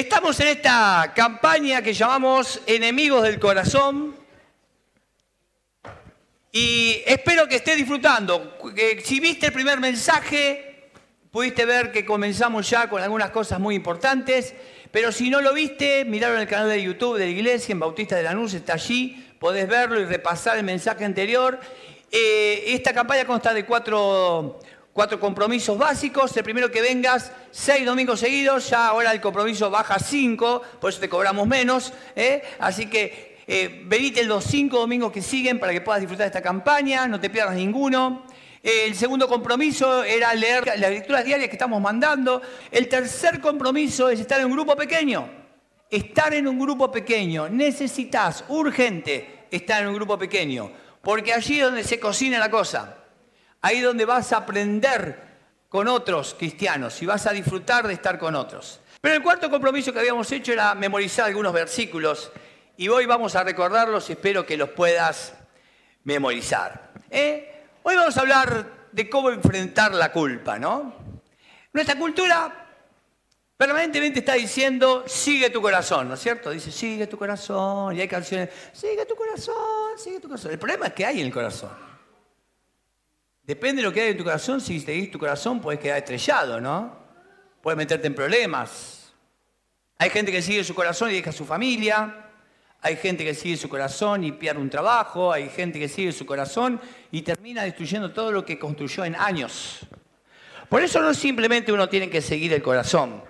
Estamos en esta campaña que llamamos Enemigos del Corazón y espero que estés disfrutando. Si viste el primer mensaje, pudiste ver que comenzamos ya con algunas cosas muy importantes, pero si no lo viste, miralo en el canal de YouTube de la iglesia, en Bautista de Lanús, está allí, podés verlo y repasar el mensaje anterior. Eh, esta campaña consta de cuatro cuatro compromisos básicos. El primero que vengas seis domingos seguidos, ya ahora el compromiso baja cinco, por eso te cobramos menos. ¿eh? Así que eh, venite los cinco domingos que siguen para que puedas disfrutar de esta campaña, no te pierdas ninguno. el segundo compromiso era leer las lecturas diarias que estamos mandando. El tercer compromiso es estar en un grupo pequeño. Estar en un grupo pequeño. Necesitas urgente estar en un grupo pequeño, porque allí es donde se cocina la cosa. Ahí donde vas a aprender con otros cristianos y vas a disfrutar de estar con otros. Pero el cuarto compromiso que habíamos hecho era memorizar algunos versículos y hoy vamos a recordarlos y espero que los puedas memorizar. ¿eh? Hoy vamos a hablar de cómo enfrentar la culpa, ¿no? Nuestra cultura permanentemente está diciendo, sigue tu corazón, ¿no es cierto? Dice, sigue tu corazón, y hay canciones, sigue tu corazón, sigue tu corazón. El problema es que hay en el corazón. Depende de lo que hay en tu corazón, si seguís tu corazón puedes quedar estrellado, ¿no? Puedes meterte en problemas. Hay gente que sigue su corazón y deja su familia. Hay gente que sigue su corazón y pierde un trabajo. Hay gente que sigue su corazón y termina destruyendo todo lo que construyó en años. Por eso no simplemente uno tiene que seguir el corazón.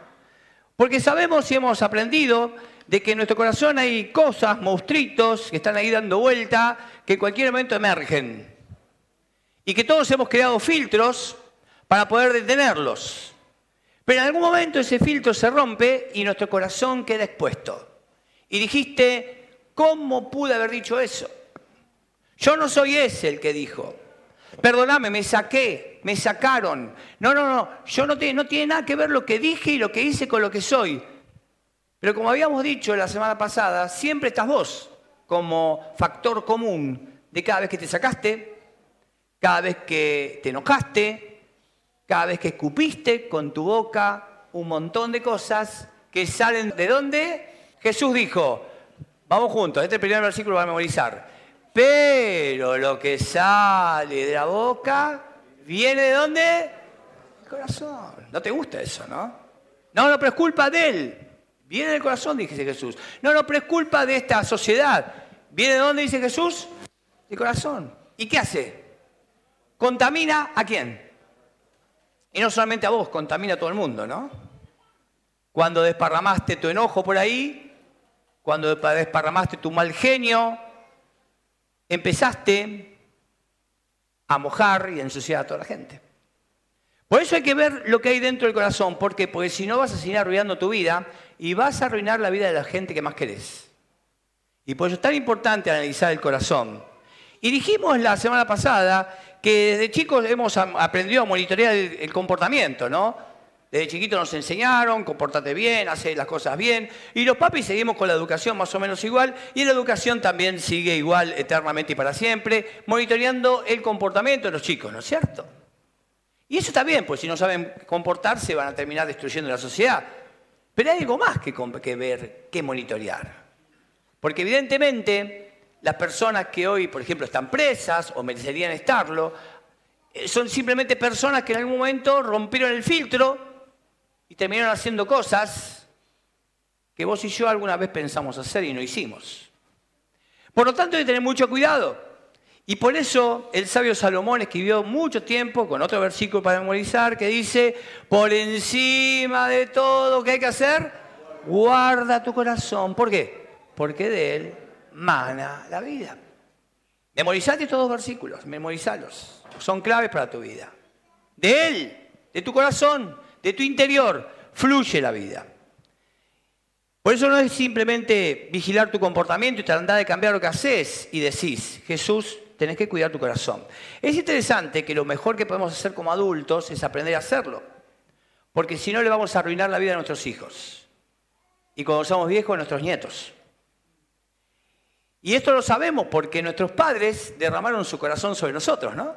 Porque sabemos y hemos aprendido de que en nuestro corazón hay cosas, monstruitos, que están ahí dando vuelta, que en cualquier momento emergen y que todos hemos creado filtros para poder detenerlos. Pero en algún momento ese filtro se rompe y nuestro corazón queda expuesto. Y dijiste, ¿cómo pude haber dicho eso? Yo no soy ese el que dijo. Perdóname, me saqué, me sacaron. No, no, no, yo no, no tiene nada que ver lo que dije y lo que hice con lo que soy. Pero como habíamos dicho la semana pasada, siempre estás vos como factor común de cada vez que te sacaste, cada vez que te enojaste, cada vez que escupiste con tu boca un montón de cosas que salen de dónde? Jesús dijo, vamos juntos, este primer versículo va a memorizar, pero lo que sale de la boca viene de dónde? El corazón. ¿No te gusta eso, no? No, no, pero es culpa de él. Viene del corazón, dice Jesús. No, no, pero es culpa de esta sociedad. ¿Viene de dónde, dice Jesús? Del corazón. ¿Y qué hace? ¿Contamina a quién? Y no solamente a vos, contamina a todo el mundo, ¿no? Cuando desparramaste tu enojo por ahí, cuando desparramaste tu mal genio, empezaste a mojar y a ensuciar a toda la gente. Por eso hay que ver lo que hay dentro del corazón. ¿Por qué? Porque si no vas a seguir arruinando tu vida y vas a arruinar la vida de la gente que más querés. Y por eso es tan importante analizar el corazón. Y dijimos la semana pasada que desde chicos hemos aprendido a monitorear el, comportamiento, ¿no? Desde chiquitos nos enseñaron, comportate bien, hace las cosas bien. Y los papis seguimos con la educación más o menos igual. Y la educación también sigue igual eternamente y para siempre, monitoreando el comportamiento de los chicos, ¿no es cierto? Y eso está bien, pues si no saben comportarse van a terminar destruyendo la sociedad. Pero hay algo más que, que ver, que monitorear. Porque evidentemente las personas que hoy, por ejemplo, están presas o merecerían estarlo, eh, son simplemente personas que en algún momento rompieron el filtro y terminaron haciendo cosas que vos y yo alguna vez pensamos hacer y no hicimos. Por lo tanto, hay que tener mucho cuidado. Y por eso el sabio Salomón escribió mucho tiempo con otro versículo para memorizar que dice, por encima de todo, ¿qué hay que hacer? Guarda tu corazón. ¿Por qué? Porque de él mana la vida. Memorizate estos dos versículos, memorizalos. Son claves para tu vida. De Él, de tu corazón, de tu interior, fluye la vida. Por eso no es simplemente vigilar tu comportamiento y tratar de cambiar lo que haces y decís, Jesús, tenés que cuidar tu corazón. Es interesante que lo mejor que podemos hacer como adultos es aprender a hacerlo. Porque si no le vamos a arruinar la vida a nuestros hijos. Y cuando somos viejos, a nuestros nietos. Y esto lo sabemos porque nuestros padres derramaron su corazón sobre nosotros, ¿no?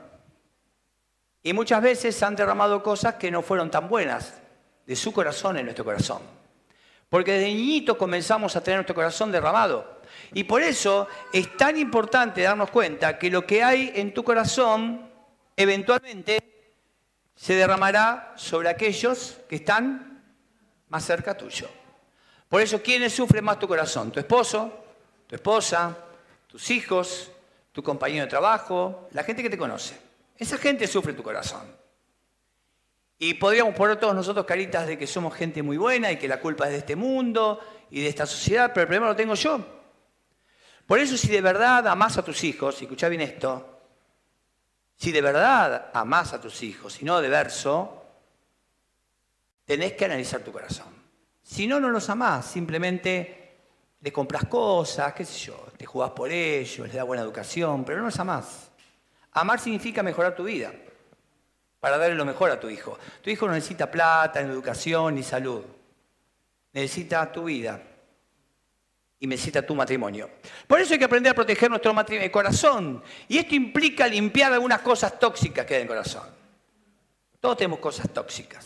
Y muchas veces han derramado cosas que no fueron tan buenas de su corazón en nuestro corazón. Porque desde niñitos comenzamos a tener nuestro corazón derramado. Y por eso es tan importante darnos cuenta que lo que hay en tu corazón eventualmente se derramará sobre aquellos que están más cerca tuyo. Por eso, ¿quiénes sufren más tu corazón? ¿Tu esposo? ¿Tu esposa? ¿Tus hijos? ¿Tu compañero de trabajo? La gente que te conoce. Esa gente sufre tu corazón. Y podríamos poner todos nosotros caritas de que somos gente muy buena y que la culpa es de este mundo y de esta sociedad, pero el problema lo tengo yo. Por eso si de verdad amás a tus hijos, y escuchá bien esto, si de verdad amás a tus hijos y no de verso, tenés que analizar tu corazón. Si no, no los amás, simplemente le compras cosas, qué sé yo, te jugás por ellos, les da buena educación, pero no los amás. Amar significa mejorar tu vida para darle lo mejor a tu hijo. Tu hijo no necesita plata, ni educación, ni salud. Necesita tu vida y necesita tu matrimonio. Por eso hay que aprender a proteger nuestro corazón. Y esto implica limpiar algunas cosas tóxicas que hay en el corazón. Todos tenemos cosas tóxicas.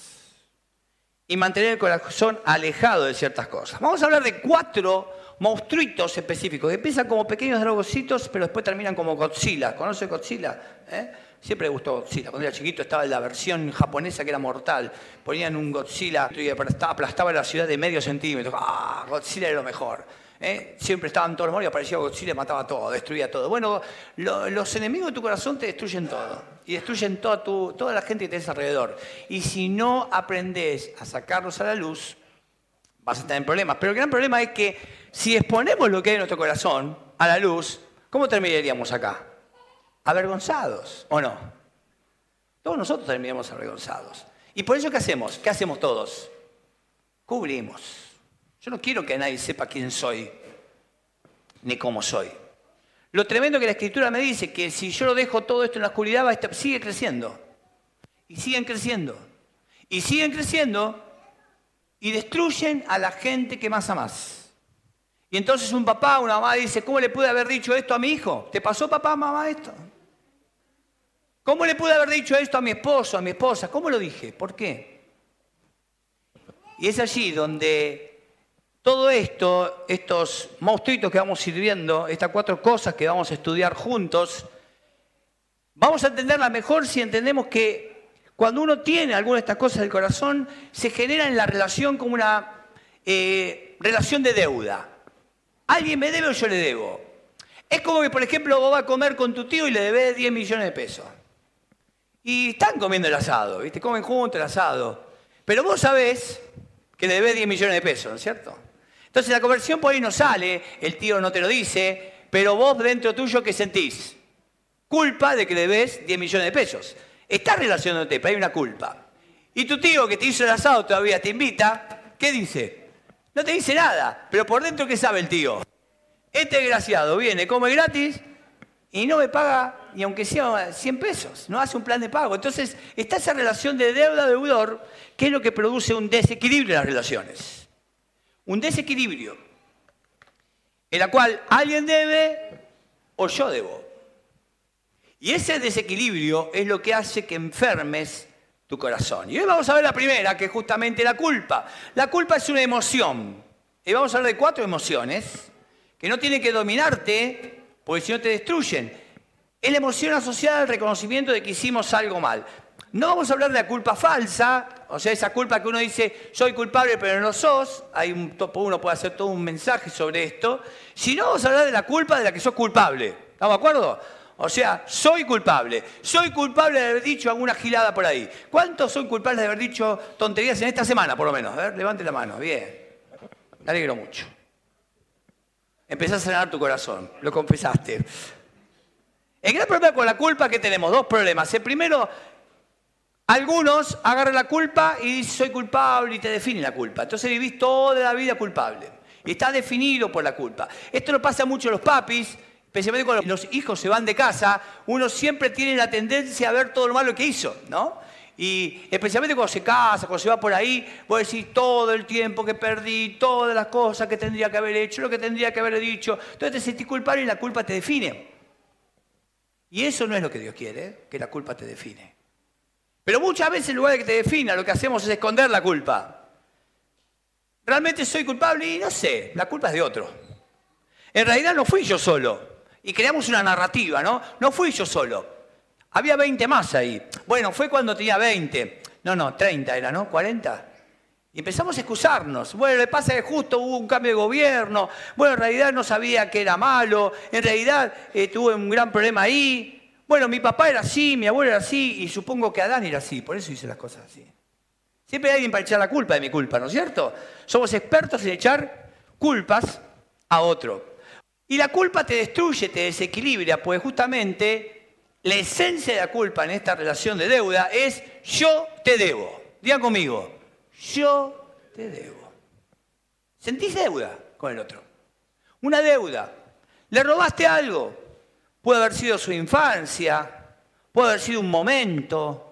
Y mantener el corazón alejado de ciertas cosas. Vamos a hablar de cuatro monstruitos específicos, que empiezan como pequeños dragocitos, pero después terminan como Godzilla. ¿Conoce Godzilla? ¿Eh? Siempre me gustó Godzilla. Cuando era chiquito estaba la versión japonesa que era mortal. Ponían un Godzilla y aplastaba la ciudad de medio centímetro. ¡Ah! Godzilla era lo mejor. ¿eh? Siempre estaban todos los y aparecía Godzilla y mataba todo, destruía todo. Bueno, los enemigos de tu corazón te destruyen todo. Y destruyen toda, tu, toda la gente que tienes alrededor. Y si no aprendes a sacarlos a la luz, vas a tener problemas. Pero el gran problema es que si exponemos lo que hay en nuestro corazón a la luz, ¿cómo terminaríamos acá? avergonzados, ¿o no? Todos nosotros terminamos avergonzados. ¿Y por eso qué hacemos? ¿Qué hacemos todos? Cubrimos. Yo no quiero que nadie sepa quién soy, ni cómo soy. Lo tremendo que la escritura me dice, que si yo lo dejo todo esto en la oscuridad, va sigue creciendo. Y siguen creciendo. Y siguen creciendo y destruyen a la gente que más amas. Y entonces un papá, una mamá dice, ¿cómo le pude haber dicho esto a mi hijo? ¿Te pasó papá, mamá esto? ¿Cómo le pude haber dicho esto a mi esposo, a mi esposa? ¿Cómo lo dije? ¿Por qué? Y es allí donde todo esto, estos monstruitos que vamos sirviendo, estas cuatro cosas que vamos a estudiar juntos, vamos a entenderla mejor si entendemos que cuando uno tiene alguna de estas cosas del corazón, se genera en la relación como una eh, relación de deuda. ¿Alguien me debe o yo le debo? Es como que, por ejemplo, vos vas a comer con tu tío y le debes 10 millones de pesos. Y están comiendo el asado, ¿viste? Comen juntos el asado. Pero vos sabés que le debes 10 millones de pesos, ¿no es cierto? Entonces la conversión por ahí no sale, el tío no te lo dice, pero vos dentro tuyo, ¿qué sentís? Culpa de que le debes 10 millones de pesos. Estás relacionándote, pero hay una culpa. Y tu tío que te hizo el asado todavía te invita, ¿qué dice? No te dice nada, pero por dentro, ¿qué sabe el tío? Este desgraciado viene, come gratis y no me paga ni aunque sea 100 pesos, no hace un plan de pago. Entonces está esa relación de deuda-deudor, que es lo que produce un desequilibrio en las relaciones. Un desequilibrio en la cual alguien debe o yo debo. Y ese desequilibrio es lo que hace que enfermes tu corazón. Y hoy vamos a ver la primera, que es justamente la culpa. La culpa es una emoción. Y vamos a hablar de cuatro emociones que no tienen que dominarte, porque si no te destruyen. Es la emoción asociada al reconocimiento de que hicimos algo mal. No vamos a hablar de la culpa falsa, o sea, esa culpa que uno dice, soy culpable pero no sos, hay un, uno puede hacer todo un mensaje sobre esto, sino vamos a hablar de la culpa de la que sos culpable. ¿Estamos de acuerdo? O sea, soy culpable. Soy culpable de haber dicho alguna gilada por ahí. ¿Cuántos son culpables de haber dicho tonterías en esta semana, por lo menos? A ver, levante la mano. Bien. Me alegro mucho. Empezás a sanar tu corazón. Lo confesaste. El gran problema con la culpa que tenemos, dos problemas. El primero, algunos agarran la culpa y dicen soy culpable y te definen la culpa. Entonces vivís toda la vida culpable. Y está definido por la culpa. Esto lo pasa mucho a los papis, especialmente cuando los hijos se van de casa, uno siempre tiene la tendencia a ver todo lo malo que hizo, ¿no? Y especialmente cuando se casa, cuando se va por ahí, vos decís todo el tiempo que perdí, todas las cosas que tendría que haber hecho, lo que tendría que haber dicho. Entonces te sentís culpable y la culpa te define. Y eso no es lo que Dios quiere, que la culpa te define. Pero muchas veces en lugar de que te defina, lo que hacemos es esconder la culpa. ¿Realmente soy culpable? Y no sé, la culpa es de otro. En realidad no fui yo solo. Y creamos una narrativa, ¿no? No fui yo solo. Había 20 más ahí. Bueno, fue cuando tenía 20. No, no, 30 era, ¿no? 40. Y empezamos a excusarnos. Bueno, le pasa que justo hubo un cambio de gobierno. Bueno, en realidad no sabía que era malo. En realidad eh, tuve un gran problema ahí. Bueno, mi papá era así, mi abuelo era así, y supongo que Adán era así. Por eso hice las cosas así. Siempre hay alguien para echar la culpa de mi culpa, ¿no es cierto? Somos expertos en echar culpas a otro. Y la culpa te destruye, te desequilibra, pues justamente la esencia de la culpa en esta relación de deuda es yo te debo. Digan conmigo, yo te debo. ¿Sentís deuda con el otro? Una deuda. ¿Le robaste algo? Puede haber sido su infancia, puede haber sido un momento,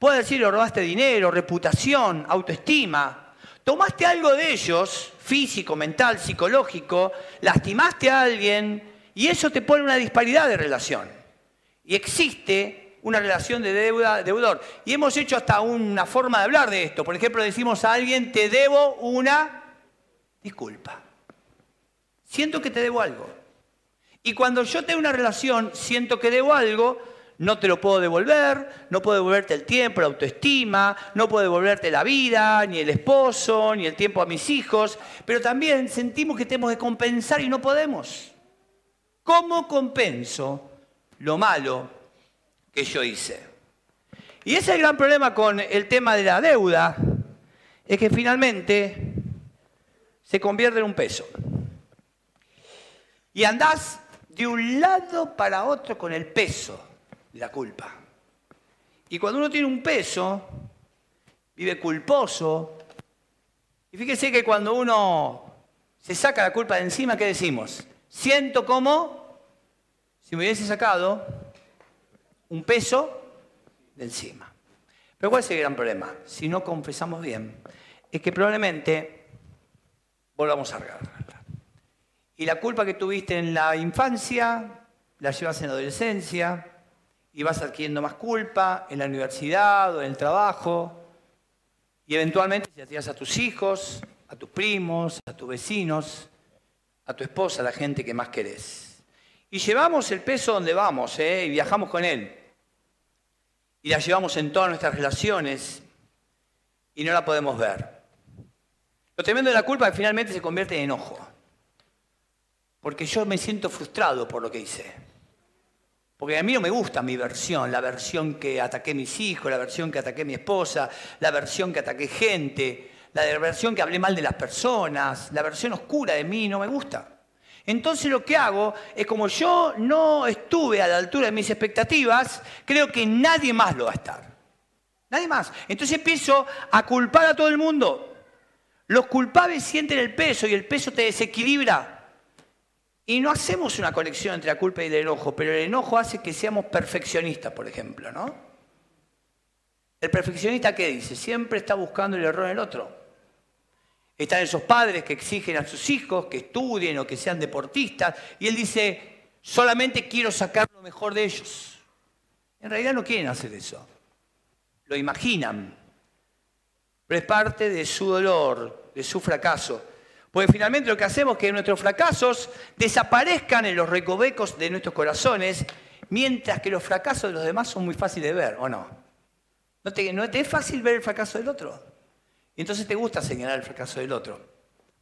Puede decir, lo robaste dinero, reputación, autoestima. Tomaste algo de ellos, físico, mental, psicológico, lastimaste a alguien y eso te pone una disparidad de relación. Y existe una relación de deuda deudor. Y hemos hecho hasta una forma de hablar de esto. Por ejemplo, decimos a alguien, te debo una disculpa. Siento que te debo algo. Y cuando yo tengo una relación, siento que debo algo, no te lo puedo devolver, no puedo devolverte el tiempo, la autoestima, no puedo devolverte la vida, ni el esposo, ni el tiempo a mis hijos, pero también sentimos que tenemos que compensar y no podemos. ¿Cómo compenso lo malo que yo hice? Y ese es el gran problema con el tema de la deuda, es que finalmente se convierte en un peso. Y andás de un lado para otro con el peso la culpa. Y cuando uno tiene un peso, vive culposo. Y fíjese que cuando uno se saca la culpa de encima, ¿qué decimos? Siento como si me hubiese sacado un peso de encima. Pero ¿cuál es el gran problema? Si no confesamos bien, es que probablemente volvamos a regarla. Y la culpa que tuviste en la infancia, la llevas en la adolescencia, y vas adquiriendo más culpa en la universidad o en el trabajo. Y eventualmente si tiras a tus hijos, a tus primos, a tus vecinos, a tu esposa, a la gente que más querés. Y llevamos el peso donde vamos ¿eh? y viajamos con él. Y la llevamos en todas nuestras relaciones y no la podemos ver. Lo tremendo de la culpa es que finalmente se convierte en enojo. Porque yo me siento frustrado por lo que hice. Porque a mí no me gusta mi versión, la versión que ataqué a mis hijos, la versión que ataqué a mi esposa, la versión que ataqué gente, la versión que hablé mal de las personas, la versión oscura de mí no me gusta. Entonces lo que hago es como yo no estuve a la altura de mis expectativas, creo que nadie más lo va a estar. Nadie más. Entonces empiezo a culpar a todo el mundo. Los culpables sienten el peso y el peso te desequilibra. Y no hacemos una conexión entre la culpa y el enojo, pero el enojo hace que seamos perfeccionistas, por ejemplo, ¿no? El perfeccionista, ¿qué dice? Siempre está buscando el error en el otro. Están esos padres que exigen a sus hijos que estudien o que sean deportistas, y él dice, solamente quiero sacar lo mejor de ellos. En realidad no quieren hacer eso. Lo imaginan. Pero es parte de su dolor, de su fracaso. Porque finalmente lo que hacemos es que nuestros fracasos desaparezcan en los recovecos de nuestros corazones, mientras que los fracasos de los demás son muy fáciles de ver, ¿o no? ¿No te, no te es fácil ver el fracaso del otro? Y entonces te gusta señalar el fracaso del otro,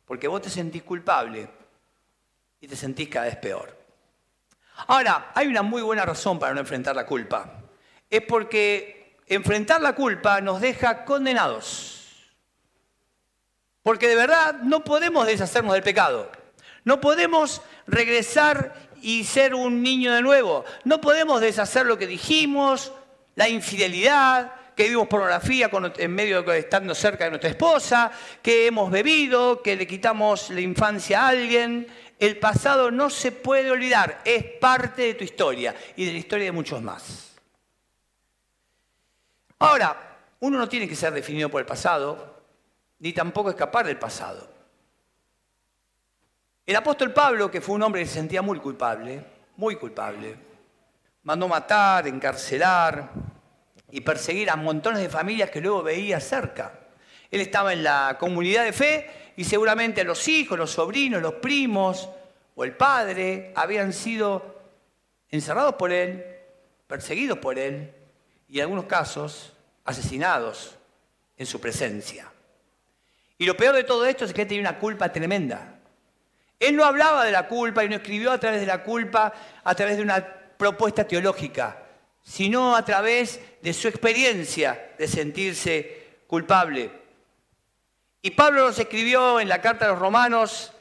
porque vos te sentís culpable y te sentís cada vez peor. Ahora, hay una muy buena razón para no enfrentar la culpa. Es porque enfrentar la culpa nos deja condenados. Porque de verdad no podemos deshacernos del pecado. No podemos regresar y ser un niño de nuevo. No podemos deshacer lo que dijimos, la infidelidad, que vimos pornografía en medio de estando cerca de nuestra esposa, que hemos bebido, que le quitamos la infancia a alguien. El pasado no se puede olvidar, es parte de tu historia y de la historia de muchos más. Ahora, uno no tiene que ser definido por el pasado, ni tampoco escapar del pasado. El apóstol Pablo, que fue un hombre que se sentía muy culpable, muy culpable, mandó matar, encarcelar y perseguir a montones de familias que luego veía cerca. Él estaba en la comunidad de fe y seguramente los hijos, los sobrinos, los primos o el padre habían sido encerrados por él, perseguidos por él y en algunos casos asesinados en su presencia. Y lo peor de todo esto es que él tenía una culpa tremenda. Él no hablaba de la culpa y no escribió a través de la culpa, a través de una propuesta teológica, sino a través de su experiencia de sentirse culpable. Y Pablo nos escribió en la carta a los romanos,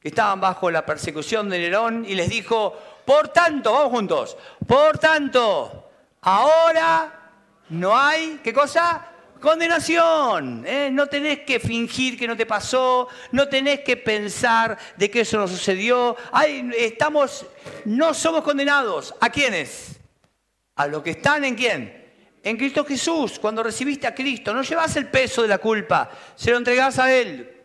que estaban bajo la persecución de Nerón, y les dijo, por tanto, vamos juntos, por tanto, ahora no hay, ¿qué cosa? Condenación. ¿eh? No tenés que fingir que no te pasó, no tenés que pensar de que eso no sucedió. estamos, no somos condenados. ¿A quiénes? A los que están en quién? En Cristo Jesús. Cuando recibiste a Cristo, no llevas el peso de la culpa, se lo entregás a Él.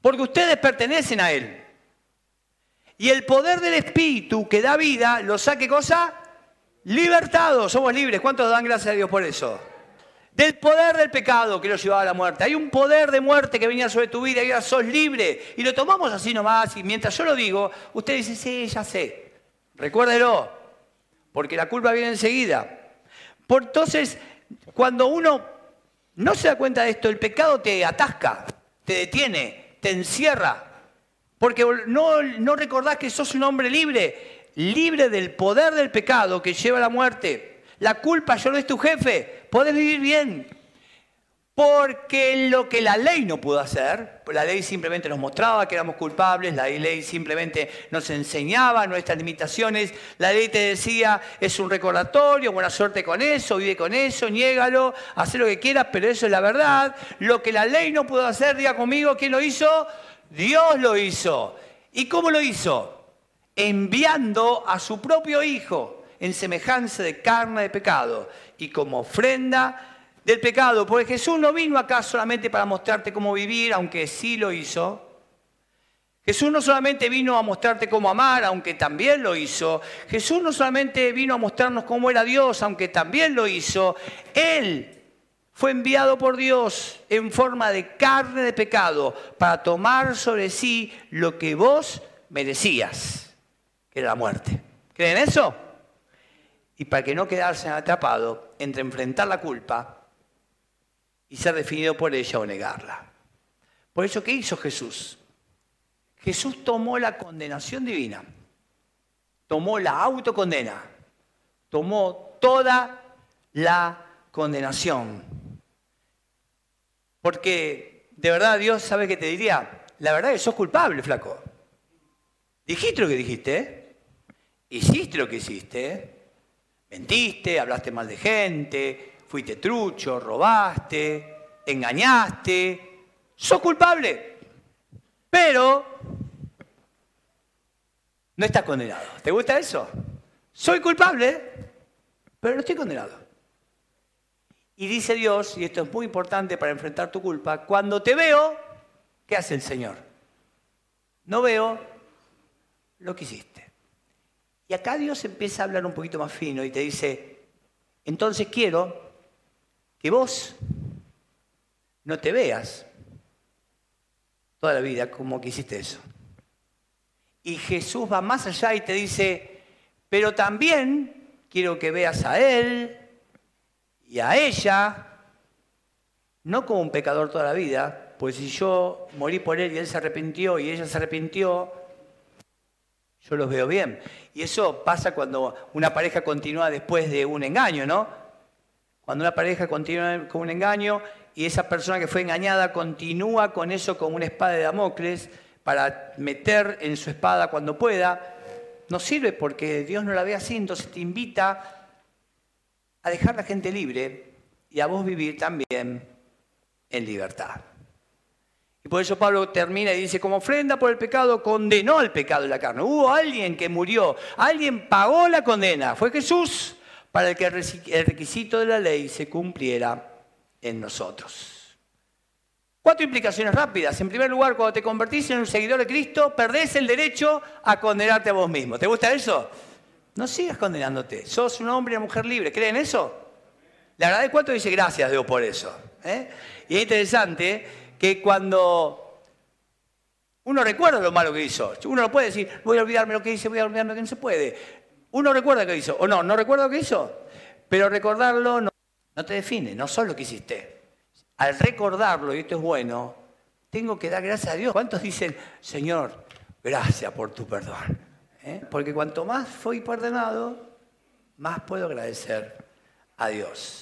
Porque ustedes pertenecen a Él. Y el poder del Espíritu que da vida, lo saque cosa? Libertados, somos libres. ¿Cuántos dan gracias a Dios por eso? Del poder del pecado que lo llevaba a la muerte. Hay un poder de muerte que venía sobre tu vida y ahora sos libre. Y lo tomamos así nomás. Y mientras yo lo digo, usted dice, sí, ya sé. Recuérdelo, porque la culpa viene enseguida. Por, entonces, cuando uno no se da cuenta de esto, el pecado te atasca, te detiene, te encierra. Porque no, no recordás que sos un hombre libre, libre del poder del pecado que lleva a la muerte. La culpa yo no es tu jefe, podés vivir bien. Porque lo que la ley no pudo hacer, la ley simplemente nos mostraba que éramos culpables, la ley simplemente nos enseñaba nuestras limitaciones, la ley te decía, es un recordatorio, buena suerte con eso, vive con eso, niégalo, haz lo que quieras, pero eso es la verdad. Lo que la ley no pudo hacer, diga conmigo, ¿quién lo hizo? Dios lo hizo. ¿Y cómo lo hizo? Enviando a su propio Hijo en semejanza de carne de pecado y como ofrenda del pecado. Porque Jesús no vino acá solamente para mostrarte cómo vivir, aunque sí lo hizo. Jesús no solamente vino a mostrarte cómo amar, aunque también lo hizo. Jesús no solamente vino a mostrarnos cómo era Dios, aunque también lo hizo. Él fue enviado por Dios en forma de carne de pecado para tomar sobre sí lo que vos merecías, que era la muerte. ¿Creen eso? Y para que no quedarse atrapado entre enfrentar la culpa y ser definido por ella o negarla. Por eso, ¿qué hizo Jesús? Jesús tomó la condenación divina, tomó la autocondena, tomó toda la condenación. Porque de verdad Dios sabe que te diría, la verdad es que sos culpable, flaco. Dijiste lo que dijiste, ¿eh? hiciste lo que hiciste, ¿eh? Mentiste, hablaste mal de gente, fuiste trucho, robaste, engañaste. Sos culpable. Pero no estás condenado. ¿Te gusta eso? Soy culpable, pero no estoy condenado. Y dice Dios, y esto es muy importante para enfrentar tu culpa, cuando te veo, ¿qué hace el Señor? No veo lo que hiciste. Y acá Dios empieza a hablar un poquito más fino y te dice, entonces quiero que vos no te veas toda la vida como que hiciste eso. Y Jesús va más allá y te dice, pero también quiero que veas a Él y a ella, no como un pecador toda la vida, pues si yo morí por Él y Él se arrepintió y ella se arrepintió, yo los veo bien. Y eso pasa cuando una pareja continúa después de un engaño, ¿no? Cuando una pareja continúa con un engaño y esa persona que fue engañada continúa con eso como una espada de Damocles para meter en su espada cuando pueda, no sirve porque Dios no la ve así, entonces te invita a dejar la gente libre y a vos vivir también en libertad. Y por eso Pablo termina y dice, como ofrenda por el pecado, condenó el pecado de la carne. Hubo alguien que murió, alguien pagó la condena. Fue Jesús para que el requisito de la ley se cumpliera en nosotros. Cuatro implicaciones rápidas. En primer lugar, cuando te convertís en un seguidor de Cristo, perdés el derecho a condenarte a vos mismo. ¿Te gusta eso? No sigas condenándote. Sos un hombre y una mujer libre. ¿Creen eso? La verdad, ¿cuánto dice gracias Dios por eso? ¿eh? Y es interesante que cuando Uno recuerda lo malo que hizo. Uno no puede decir, voy a olvidarme lo que hice, voy a olvidarme lo que no se puede. Uno recuerda lo que hizo. O no, no recuerda lo que hizo. Pero recordarlo no, te define, no solo lo que hiciste. Al recordarlo, y esto es bueno, tengo que dar gracias a Dios. ¿Cuántos dicen, Señor, gracias por tu perdón? ¿Eh? Porque cuanto más fui perdonado, más puedo agradecer a Dios.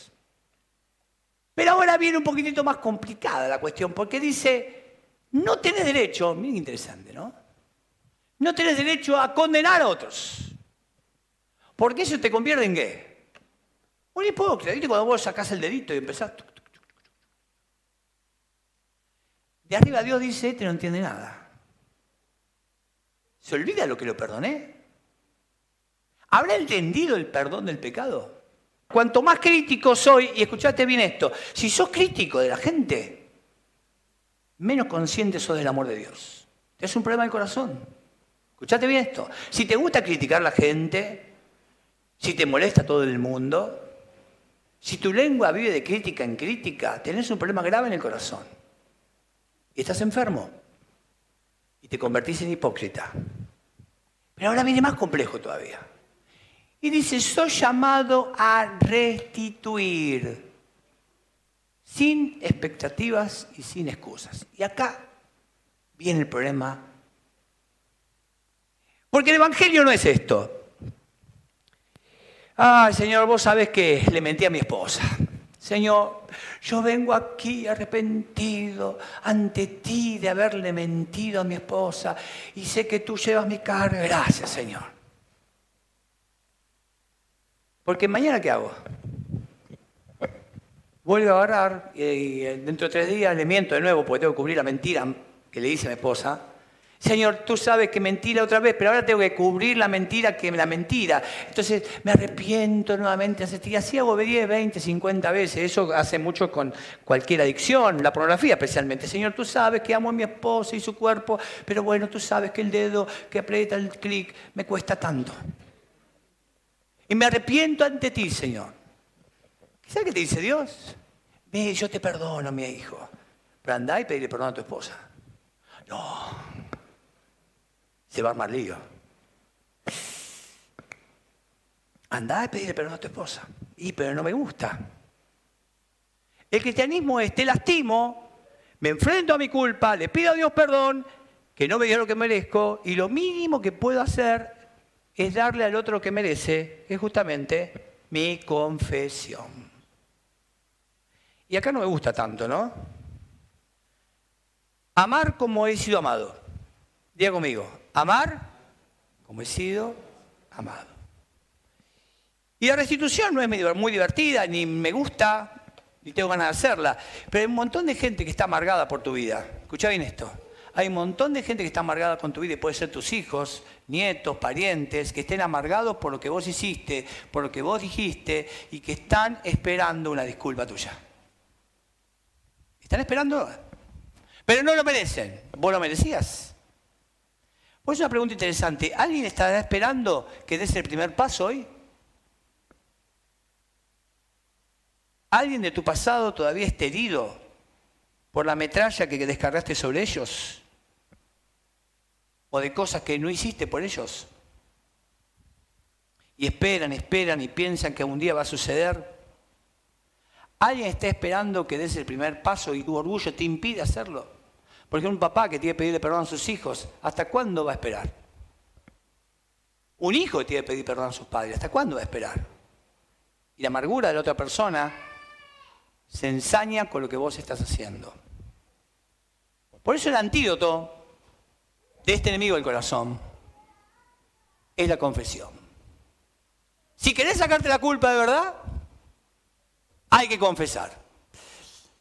Pero ahora viene un poquitito más complicada la cuestión, porque dice, no tenés derecho, muy interesante, ¿no? No tenés derecho a condenar a otros. Porque eso te convierte en qué? Un hipócrita. ¿Viste cuando vos sacás el dedito y empezás? De arriba Dios dice, este no entiende nada. ¿Se olvida lo que lo perdoné? ¿Habrá entendido el perdón del pecado? Cuanto más crítico soy, y escuchate bien esto, si sos crítico de la gente, menos consciente sos del amor de Dios. Es un problema del corazón. Escuchate bien esto. Si te gusta criticar a la gente, si te molesta todo el mundo, si tu lengua vive de crítica en crítica, tenés un problema grave en el corazón. Y estás enfermo. Y te convertís en hipócrita. Pero ahora viene más complejo todavía. Y dice, soy llamado a restituir sin expectativas y sin excusas. Y acá viene el problema. Porque el Evangelio no es esto. Ay, Señor, vos sabés que le mentí a mi esposa. Señor, yo vengo aquí arrepentido ante ti de haberle mentido a mi esposa y sé que tú llevas mi carga. Gracias, Señor. Porque mañana, ¿qué hago? Vuelvo a agarrar y dentro de tres días le miento de nuevo porque tengo que cubrir la mentira que le hice a mi esposa. Señor, tú sabes que mentira otra vez, pero ahora tengo que cubrir la mentira que la mentira. Entonces me arrepiento nuevamente. Y así hago 10, 20, 50 veces. Eso hace mucho con cualquier adicción, la pornografía especialmente. Señor, tú sabes que amo a mi esposa y su cuerpo, pero bueno, tú sabes que el dedo que aprieta el clic me cuesta tanto. Y me arrepiento ante ti, Señor. ¿Sabes qué te dice Dios? Ve, yo te perdono, mi hijo. Pero andá y pedirle perdón a tu esposa. No. Se va a armar lío. Andá y pedirle perdón a tu esposa. Y, pero no me gusta. El cristianismo es, te lastimo, me enfrento a mi culpa, le pido a Dios perdón, que no me dio lo que merezco, y lo mínimo que puedo hacer es darle al otro que merece, es justamente mi confesión. Y acá no me gusta tanto, ¿no? Amar como he sido amado. Diga conmigo, amar como he sido amado. Y la restitución no es muy divertida, ni me gusta, ni tengo ganas de hacerla. Pero hay un montón de gente que está amargada por tu vida. Escucha bien esto. Hay un montón de gente que está amargada con tu vida y puede ser tus hijos, nietos, parientes, que estén amargados por lo que vos hiciste, por lo que vos dijiste y que están esperando una disculpa tuya. Están esperando, pero no lo merecen. ¿Vos lo merecías? Pues una pregunta interesante. ¿Alguien estará esperando que des el primer paso hoy? ¿Alguien de tu pasado todavía está herido por la metralla que descargaste sobre ellos? ¿O de cosas que no hiciste por ellos? Y esperan, esperan y piensan que un día va a suceder. Alguien está esperando que des el primer paso y tu orgullo te impide hacerlo. Porque un papá que tiene que pedirle perdón a sus hijos, ¿hasta cuándo va a esperar? Un hijo tiene que pedir perdón a sus padres, ¿hasta cuándo va a esperar? Y la amargura de la otra persona se ensaña con lo que vos estás haciendo. Por eso el antídoto de este enemigo del corazón es la confesión. Si querés sacarte la culpa de verdad, hay que confesar.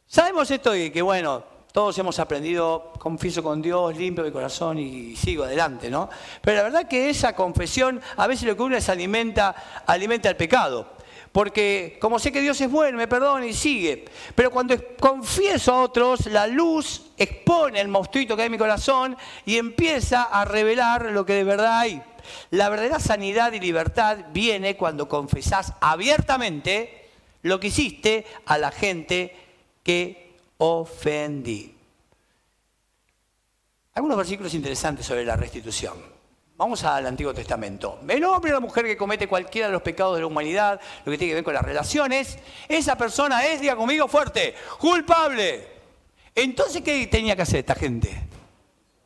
Sabemos esto y que, bueno, todos hemos aprendido, confieso con Dios, limpio mi corazón y sigo adelante, ¿no? Pero la verdad que esa confesión a veces lo que uno es alimenta, alimenta el pecado. Porque como sé que Dios es bueno, me perdona y sigue. Pero cuando confieso a otros, la luz expone el monstruito que hay en mi corazón y empieza a revelar lo que de verdad hay. La verdadera sanidad y libertad viene cuando confesás abiertamente lo que hiciste a la gente que ofendí. algunos versículos interesantes sobre la restitución. Vamos al Antiguo Testamento. El hombre o la mujer que comete cualquiera de los pecados de la humanidad, lo que tiene que ver con las relaciones, esa persona es, diga conmigo fuerte, culpable. Entonces, ¿qué tenía que hacer esta gente?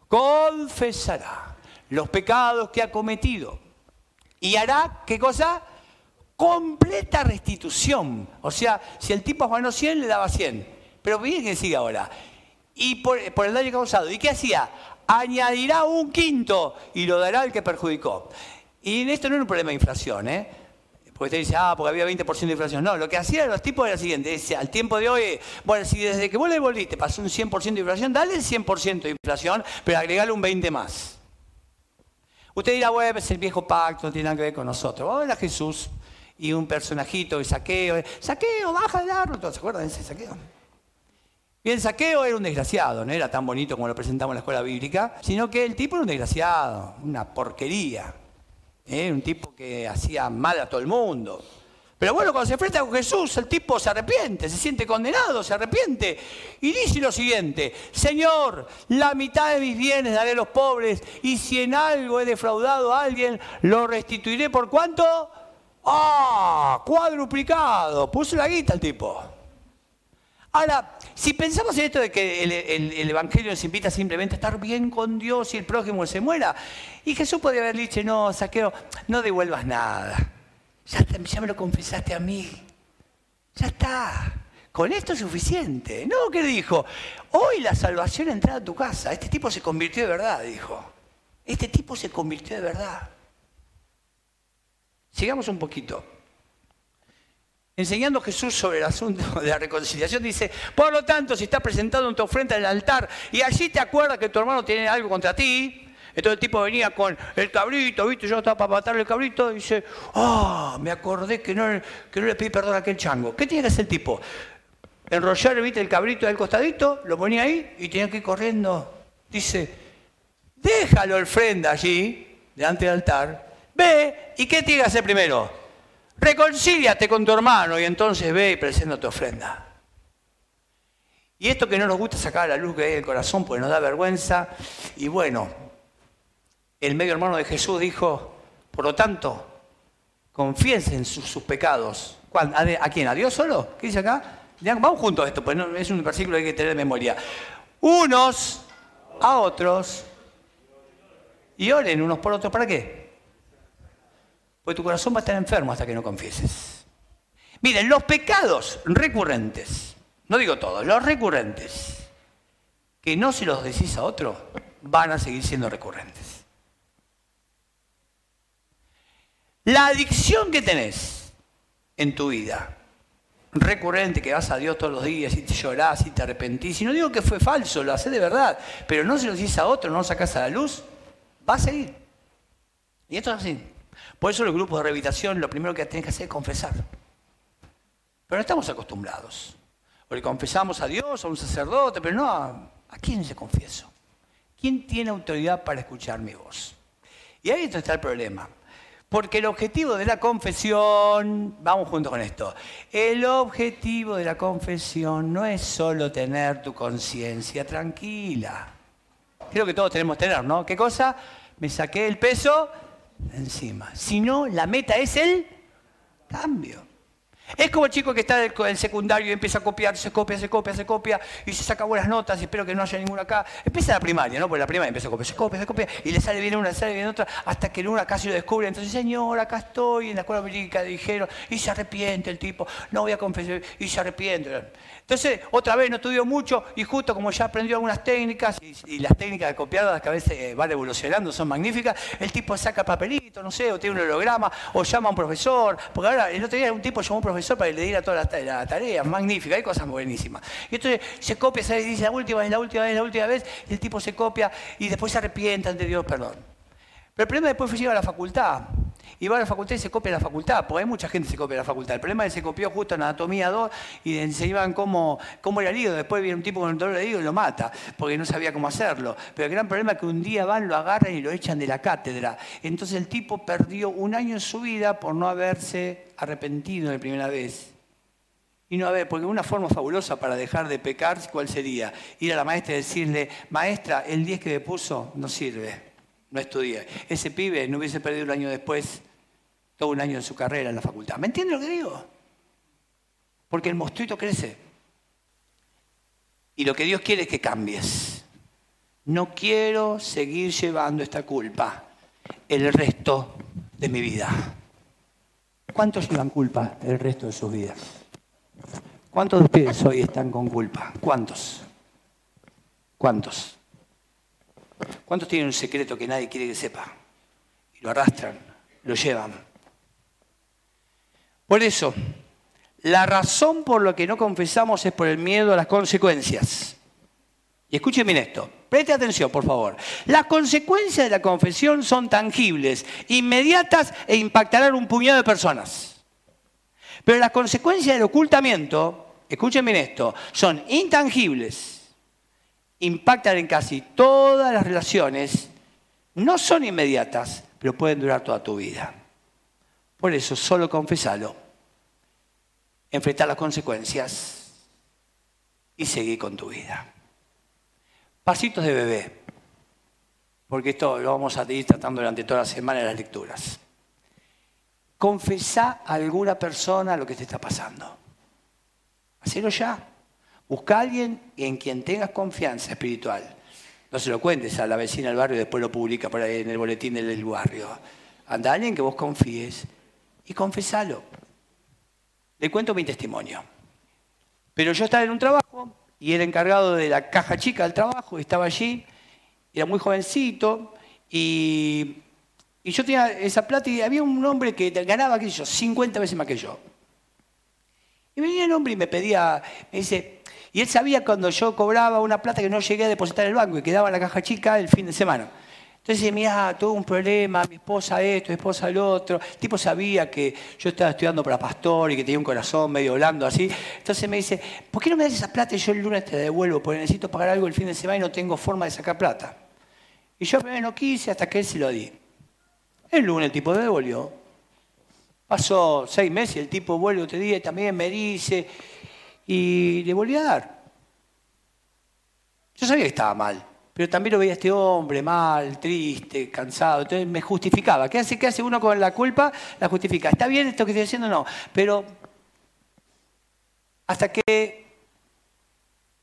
Confesará los pecados que ha cometido y hará, ¿qué cosa? Completa restitución. O sea, si el tipo ganó 100, le daba 100. Pero bien que sigue ahora. Y por, por el daño causado. ¿Y qué hacía? Añadirá un quinto y lo dará el que perjudicó. Y en esto no era un problema de inflación, ¿eh? Porque usted dice, ah, porque había 20% de inflación. No, lo que hacían los tipos era lo siguiente, decía, al tiempo de hoy, bueno, si desde que vos le volviste pasó un 100% de inflación, dale el 100% de inflación, pero agregale un 20 más. Usted dirá, bueno, es el viejo pacto, no tiene nada que ver con nosotros. Vamos a Jesús y un personajito de saqueo, saqueo, baja el árbol, ¿se acuerdan de ese saqueo? Bien, Saqueo era un desgraciado, no era tan bonito como lo presentamos en la escuela bíblica, sino que el tipo era un desgraciado, una porquería. ¿eh? Un tipo que hacía mal a todo el mundo. Pero bueno, cuando se enfrenta con Jesús, el tipo se arrepiente, se siente condenado, se arrepiente y dice lo siguiente, Señor, la mitad de mis bienes daré a los pobres y si en algo he defraudado a alguien, lo restituiré por cuánto? ¡Ah! Cuadruplicado. Puso la guita el tipo. Ahora, si pensamos en esto de que el, Evangelio nos invita simplemente a estar bien con Dios y el prójimo se muera, y Jesús podría haber dicho, no, saqueo, no devuelvas nada. Ya, me lo confesaste a mí. Ya está. Con esto es suficiente. No, ¿qué dijo? Hoy la salvación entrado a tu casa. Este tipo se convirtió de verdad, dijo. Este tipo se convirtió de verdad. Sigamos un poquito enseñando Jesús sobre el asunto de la reconciliación, dice, por lo tanto, si estás presentado en tu ofrenda en el altar y allí te acuerdas que tu hermano tiene algo contra ti, entonces el tipo venía con el cabrito, ¿viste? Yo estaba para matarle el cabrito y dice, ah, me acordé que no, le pedí perdón a aquel chango. ¿Qué tiene que hacer el tipo? Enrollar. El cabrito del costadito, lo ponía ahí y tenía que ir corriendo. Dice, déjalo el ofrenda allí, delante del altar, ve, ¿y qué tiene que hacer primero? Reconcíliate con tu hermano y entonces ve y presenta tu ofrenda. Y esto que no nos gusta sacar a la luz que hay en el corazón porque nos da vergüenza. Y bueno, el medio hermano de Jesús dijo, por lo tanto, confíense en sus, pecados. ¿A, quién? ¿A Dios solo? ¿Qué dice acá? Vamos juntos a esto, pues es un versículo que hay que tener en memoria. Unos a otros y oren unos por otros. ¿Para qué? Porque tu corazón va a estar enfermo hasta que no confieses. Miren, los pecados recurrentes, no digo todos, los recurrentes, que no se los decís a otro, van a seguir siendo recurrentes. La adicción que tenés en tu vida, recurrente, que vas a Dios todos los días y te llorás y te arrepentís, y no digo que fue falso, lo haces de verdad, pero no se lo decís a otro, no lo sacás a la luz, va a seguir. Y esto es así. Por eso los grupos de rehabilitación lo primero que tienen que hacer es confesar. Pero no estamos acostumbrados. Porque confesamos a Dios, a un sacerdote, pero no a, ¿a quién se confieso. ¿Quién tiene autoridad para escuchar mi voz? Y ahí está el problema. Porque el objetivo de la confesión, vamos juntos con esto, el objetivo de la confesión no es solo tener tu conciencia tranquila. Creo que todos tenemos que tener, ¿no? ¿Qué cosa? Me saqué el peso encima. Si no, la meta es el cambio. Es como el chico que está en el secundario y empieza a copiar, se copia, se copia, se copia y se saca buenas notas y espero que no haya ninguna acá. Empieza la primaria, ¿no? Porque la primaria empieza a copiar, se copia, se copia y le sale bien una, le sale bien otra, hasta que en una casi lo descubre. Entonces, señor, acá estoy en la escuela bíblica, dijeron, y se arrepiente el tipo, no voy a confesar, y se arrepiente. Entonces, otra vez no estudió mucho y justo como ya aprendió algunas técnicas y, las técnicas de copiadas que a veces eh, van evolucionando, son magníficas, el tipo saca papelito, no sé, o tiene un holograma, o llama a un profesor, porque ahora el otro día un tipo llamó a un profesor para que le diera toda la, tarea, magnífica, hay cosas buenísimas. Y entonces se copia, se dice la última vez, la última vez, la última vez, y el tipo se copia y después se arrepiente ante Dios, perdón. Pero el problema después fue llegar a la facultad y va a la facultad y se copia la facultad, porque hay mucha gente que se copia la facultad. El problema es que se copió justo en Anatomía 2 y enseñaban cómo, cómo era el hígado. Después viene un tipo con el dolor de hígado y lo mata, porque no sabía cómo hacerlo. Pero el gran problema es que un día van, lo agarran y lo echan de la cátedra. Entonces el tipo perdió un año en su vida por no haberse arrepentido la primera vez. Y no, a porque una forma fabulosa para dejar de pecar, ¿cuál sería? Ir a la maestra y decirle, maestra, el 10 que me puso no sirve, no estudié. Ese pibe no hubiese perdido un año después, un año en su carrera en la facultad. ¿Me entiende lo que digo? Porque el monstruito crece. Y lo que Dios quiere es que cambies. No quiero seguir llevando esta culpa el resto de mi vida. ¿Cuántos llevan culpa el resto de sus vidas? ¿Cuántos de ustedes hoy están con culpa? ¿Cuántos? ¿Cuántos? ¿Cuántos tienen un secreto que nadie quiere que sepa? Y lo arrastran, lo llevan. Por eso, la razón por la que no confesamos es por el miedo a las consecuencias. Y escuchen bien esto, preste atención, por favor. Las consecuencias de la confesión son tangibles, inmediatas e impactarán un puñado de personas. Pero las consecuencias del ocultamiento escuchen bien esto, son intangibles, impactan en casi todas las relaciones, no son inmediatas, pero pueden durar toda tu vida. Por eso, solo confesalo, enfrentar las consecuencias y seguir con tu vida. Pasitos de bebé, porque esto lo vamos a ir tratando durante toda la semana en las lecturas. Confesá a alguna persona lo que te está pasando. Hacelo ya. Busca a alguien en quien tengas confianza espiritual. No se lo cuentes a la vecina del barrio y después lo publica por ahí en el boletín del barrio. Anda a alguien que vos confíes y confesalo. Le cuento mi testimonio. Pero yo estaba en un trabajo y era encargado de la caja chica del trabajo, estaba allí, era muy jovencito y, y yo tenía esa plata y había un hombre que ganaba, qué sé yo, 50 veces más que yo. Y venía el hombre y me pedía, me dice, y él sabía cuando yo cobraba una plata que no llegué a depositar en el banco y quedaba en la caja chica el fin de semana. Entonces, mira, tuvo un problema, mi esposa esto, mi esposa el otro. El tipo sabía que yo estaba estudiando para pastor y que tenía un corazón medio blando así. Entonces me dice, ¿por qué no me das esa plata y yo el lunes te devuelvo? Porque necesito pagar algo el fin de semana y no tengo forma de sacar plata. Y yo primero no quise hasta que él se lo di. El lunes el tipo me devolvió. Pasó seis meses, el tipo vuelve otro día y también me dice, y le volví a dar. Yo sabía que estaba mal, pero también lo veía este hombre mal, triste, cansado, entonces me justificaba. ¿Qué hace, qué hace uno con la culpa? La justifica. ¿Está bien esto que estoy haciendo? No, pero hasta que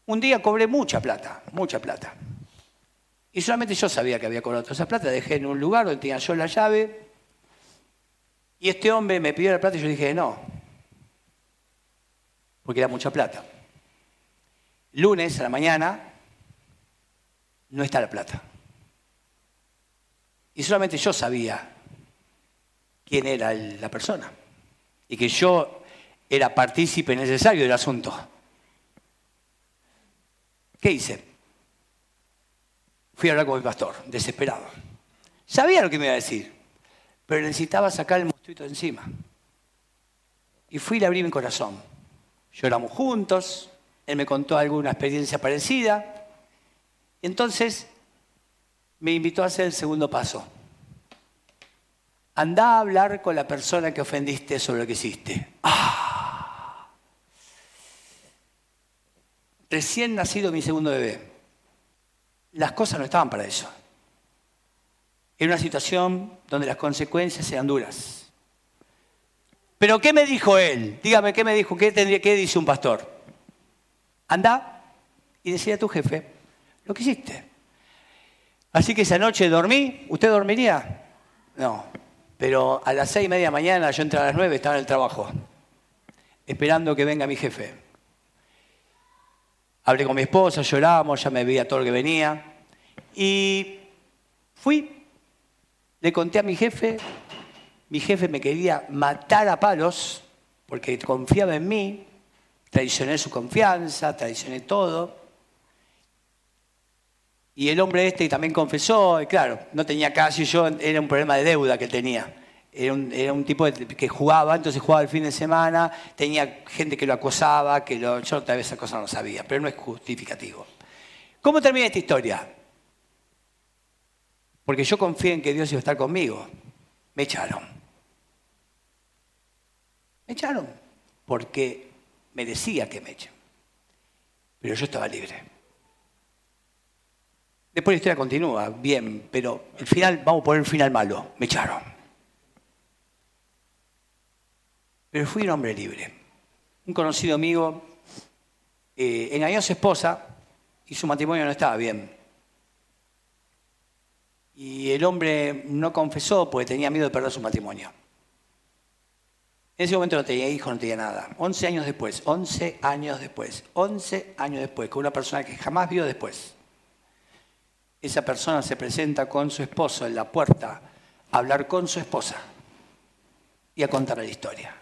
un día cobré mucha plata, mucha plata. Y solamente yo sabía que había cobrado toda esa plata, dejé en un lugar donde tenía yo la llave, y este hombre me pidió la plata y yo dije, no, porque era mucha plata. Lunes a la mañana no está la plata. Y solamente yo sabía quién era la persona y que yo era partícipe necesario del asunto. ¿Qué hice? Fui a hablar con mi pastor, desesperado. Sabía lo que me iba a decir pero necesitaba sacar el monstruito de encima. Y fui y le abrí mi corazón. Lloramos juntos, él me contó alguna experiencia parecida, entonces me invitó a hacer el segundo paso. Andá a hablar con la persona que ofendiste sobre lo que hiciste. ¡Ah! Recién nacido mi segundo bebé. Las cosas no estaban para eso. Era una situación donde las consecuencias eran duras. Pero ¿qué me dijo él? Dígame, ¿qué me dijo? ¿Qué, tendría, qué dice un pastor? Anda y decía a tu jefe lo que hiciste. Así que esa noche dormí. ¿Usted dormiría? No. Pero a las seis y media de mañana, yo entré a las nueve, estaba en el trabajo, esperando que venga mi jefe. Hablé con mi esposa, lloramos, ya me veía todo lo que venía. Y fui le conté a mi jefe, mi jefe me quería matar a palos porque confiaba en mí, traicioné su confianza, traicioné todo. Y el hombre este también confesó, y claro, no tenía casi yo, era un problema de deuda que tenía. Era un, tipo que jugaba, entonces jugaba el fin de semana, tenía gente que lo acosaba, que yo tal vez esa cosa no sabía, pero no es justificativo. ¿Cómo termina esta historia? porque yo confié en que Dios iba a estar conmigo. Me echaron. Me echaron porque merecía que me echen. Pero yo estaba libre. Después la historia continúa, bien, pero el final, vamos a poner un final malo, me echaron. Pero fui un hombre libre. Un conocido amigo eh, engañó a su esposa y su matrimonio no estaba bien. Y el hombre no confesó porque tenía miedo de perder su matrimonio. En ese momento no tenía hijos, no tenía nada. 11 años después, 11 años después, 11 años después, con una persona que jamás vio después. Esa persona se presenta con su esposo en la puerta a hablar con su esposa y a contar la historia.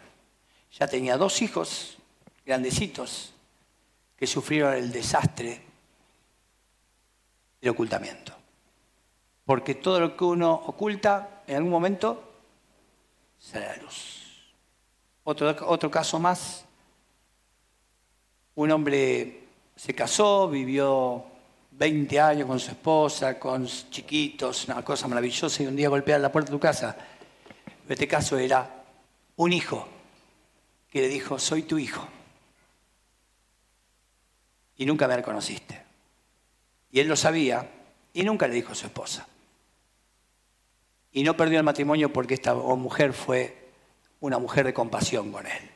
Ya tenía dos hijos grandecitos que sufrieron el desastre del ocultamiento. Porque todo lo que uno oculta, en algún momento, sale a la luz. Otro, otro caso más, un hombre se casó, vivió 20 años con su esposa, con chiquitos, una cosa maravillosa, y un día golpea la puerta de tu casa. En este caso era un hijo que le dijo, soy tu hijo y nunca me reconociste. Y él lo sabía y nunca le dijo a su esposa. Y no perdió el matrimonio porque esta mujer fue una mujer de compasión con él.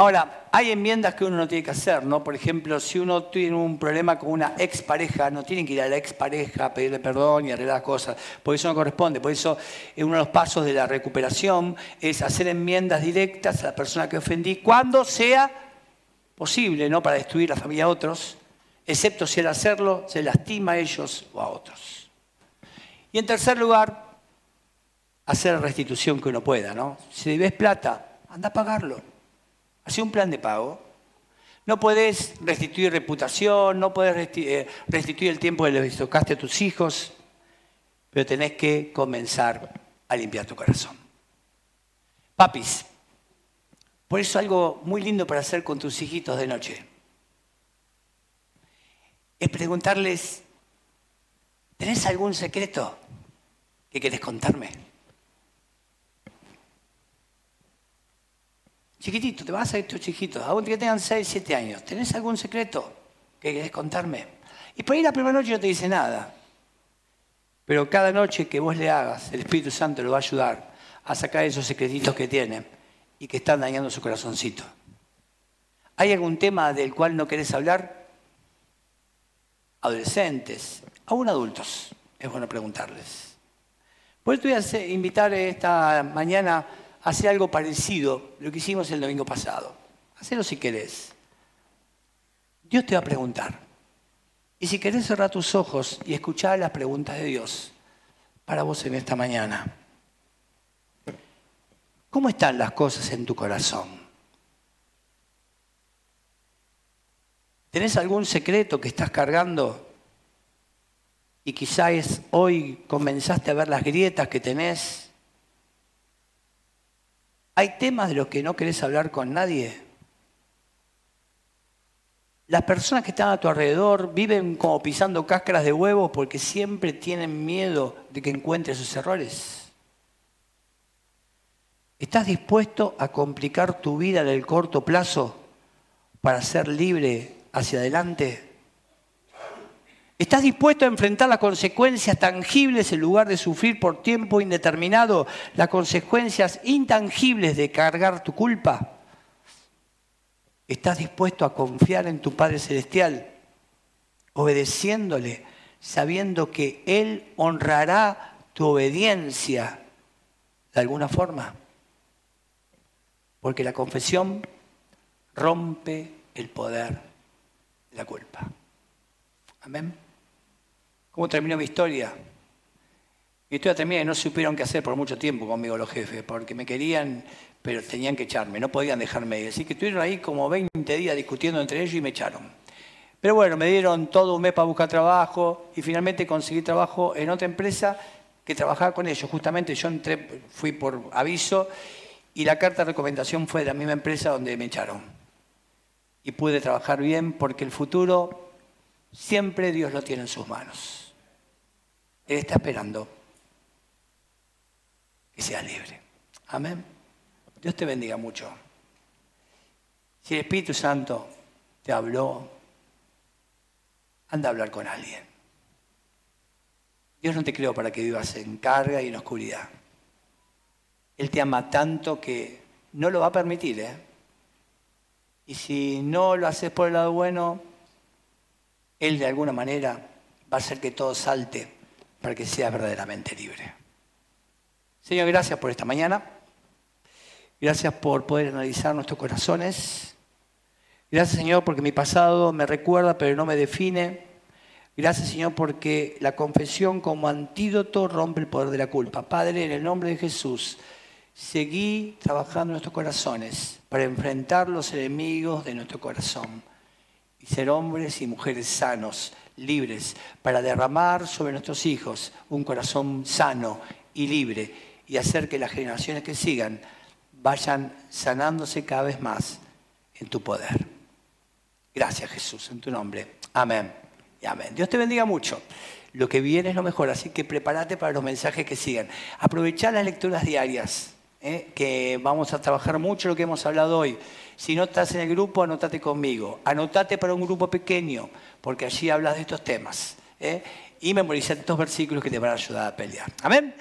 Ahora, hay enmiendas que uno no tiene que hacer, ¿no? Por ejemplo, si uno tiene un problema con una expareja, no tiene que ir a la expareja a pedirle perdón y arreglar cosas, por eso no corresponde. Por eso, uno de los pasos de la recuperación es hacer enmiendas directas a la persona que ofendí cuando sea posible, ¿no? Para destruir la familia de otros, excepto si al hacerlo se lastima a ellos o a otros. Y en tercer lugar, hacer restitución que uno pueda, ¿no? Si debes plata, anda a pagarlo. Hace un plan de pago. No puedes restituir reputación, no puedes eh, restituir el tiempo que le tocaste a tus hijos, pero tenés que comenzar a limpiar tu corazón. Papis, por eso algo muy lindo para hacer con tus hijitos de noche es preguntarles, ¿tenés algún secreto que querés contarme? Chiquitito, te vas a tus chiquitos, aún que tengan 6, 7 años, ¿tenés algún secreto que querés contarme? Y por ahí la primera noche no te dice nada. Pero cada noche que vos le hagas, el Espíritu Santo lo va a ayudar a sacar esos secretitos que tiene y que están dañando su corazoncito. ¿Hay algún tema del cual no querés hablar? Adolescentes, aún adultos, es bueno preguntarles. Por eso voy a invitar esta mañana hacer algo parecido lo que hicimos el domingo pasado. Hacelo si querés. Dios te va a preguntar. Y si querés cerrar tus ojos y escuchar las preguntas de Dios para vos en esta mañana. ¿Cómo están las cosas en tu corazón? ¿Tenés algún secreto que estás cargando? Y quizás hoy comenzaste a ver las grietas que tenés. ¿Hay temas de los que no querés hablar con nadie? Las personas que están a tu alrededor viven como pisando cáscaras de huevo porque siempre tienen miedo de que encuentres sus errores. ¿Estás dispuesto a complicar tu vida en el corto plazo para ser libre hacia adelante? ¿Estás dispuesto a enfrentar las consecuencias tangibles en lugar de sufrir por tiempo indeterminado las consecuencias intangibles de cargar tu culpa? ¿Estás dispuesto a confiar en tu Padre Celestial, obedeciéndole, sabiendo que Él honrará tu obediencia de alguna forma? Porque la confesión rompe el poder de la culpa. Amén. ¿Cómo terminó mi historia? Mi historia termina y no supieron qué hacer por mucho tiempo conmigo los jefes, porque me querían, pero tenían que echarme, no podían dejarme ir. Así que estuvieron ahí como 20 días discutiendo entre ellos y me echaron. Pero bueno, me dieron todo un mes para buscar trabajo y finalmente conseguí trabajo en otra empresa que trabajaba con ellos. Justamente yo entré, fui por aviso y la carta de recomendación fue de la misma empresa donde me echaron. Y pude trabajar bien porque el futuro siempre Dios lo tiene en sus manos. Él está esperando que sea libre. Amén. Dios te bendiga mucho. Si el Espíritu Santo te habló, anda a hablar con alguien. Dios no te creó para que vivas en carga y en oscuridad. Él te ama tanto que no lo va a permitir. ¿eh? Y si no lo haces por el lado bueno, Él de alguna manera va a hacer que todo salte para que seas verdaderamente libre. Señor, gracias por esta mañana. Gracias por poder analizar nuestros corazones. Gracias, Señor, porque mi pasado me recuerda, pero no me define. Gracias, Señor, porque la confesión como antídoto rompe el poder de la culpa. Padre, en el nombre de Jesús, seguí trabajando nuestros corazones para enfrentar los enemigos de nuestro corazón y ser hombres y mujeres sanos, libres, para derramar sobre nuestros hijos un corazón sano y libre y hacer que las generaciones que sigan vayan sanándose cada vez más en tu poder. Gracias Jesús, en tu nombre. Amén y amén. Dios te bendiga mucho. Lo que viene es lo mejor, así que prepárate para los mensajes que sigan. Aprovechá las lecturas diarias, ¿eh? que vamos a trabajar mucho lo que hemos hablado hoy. Si no estás en el grupo, anótate conmigo. Anótate para un grupo pequeño, porque allí hablas de estos temas. ¿eh? Y memoriza estos versículos que te van a ayudar a pelear. Amén.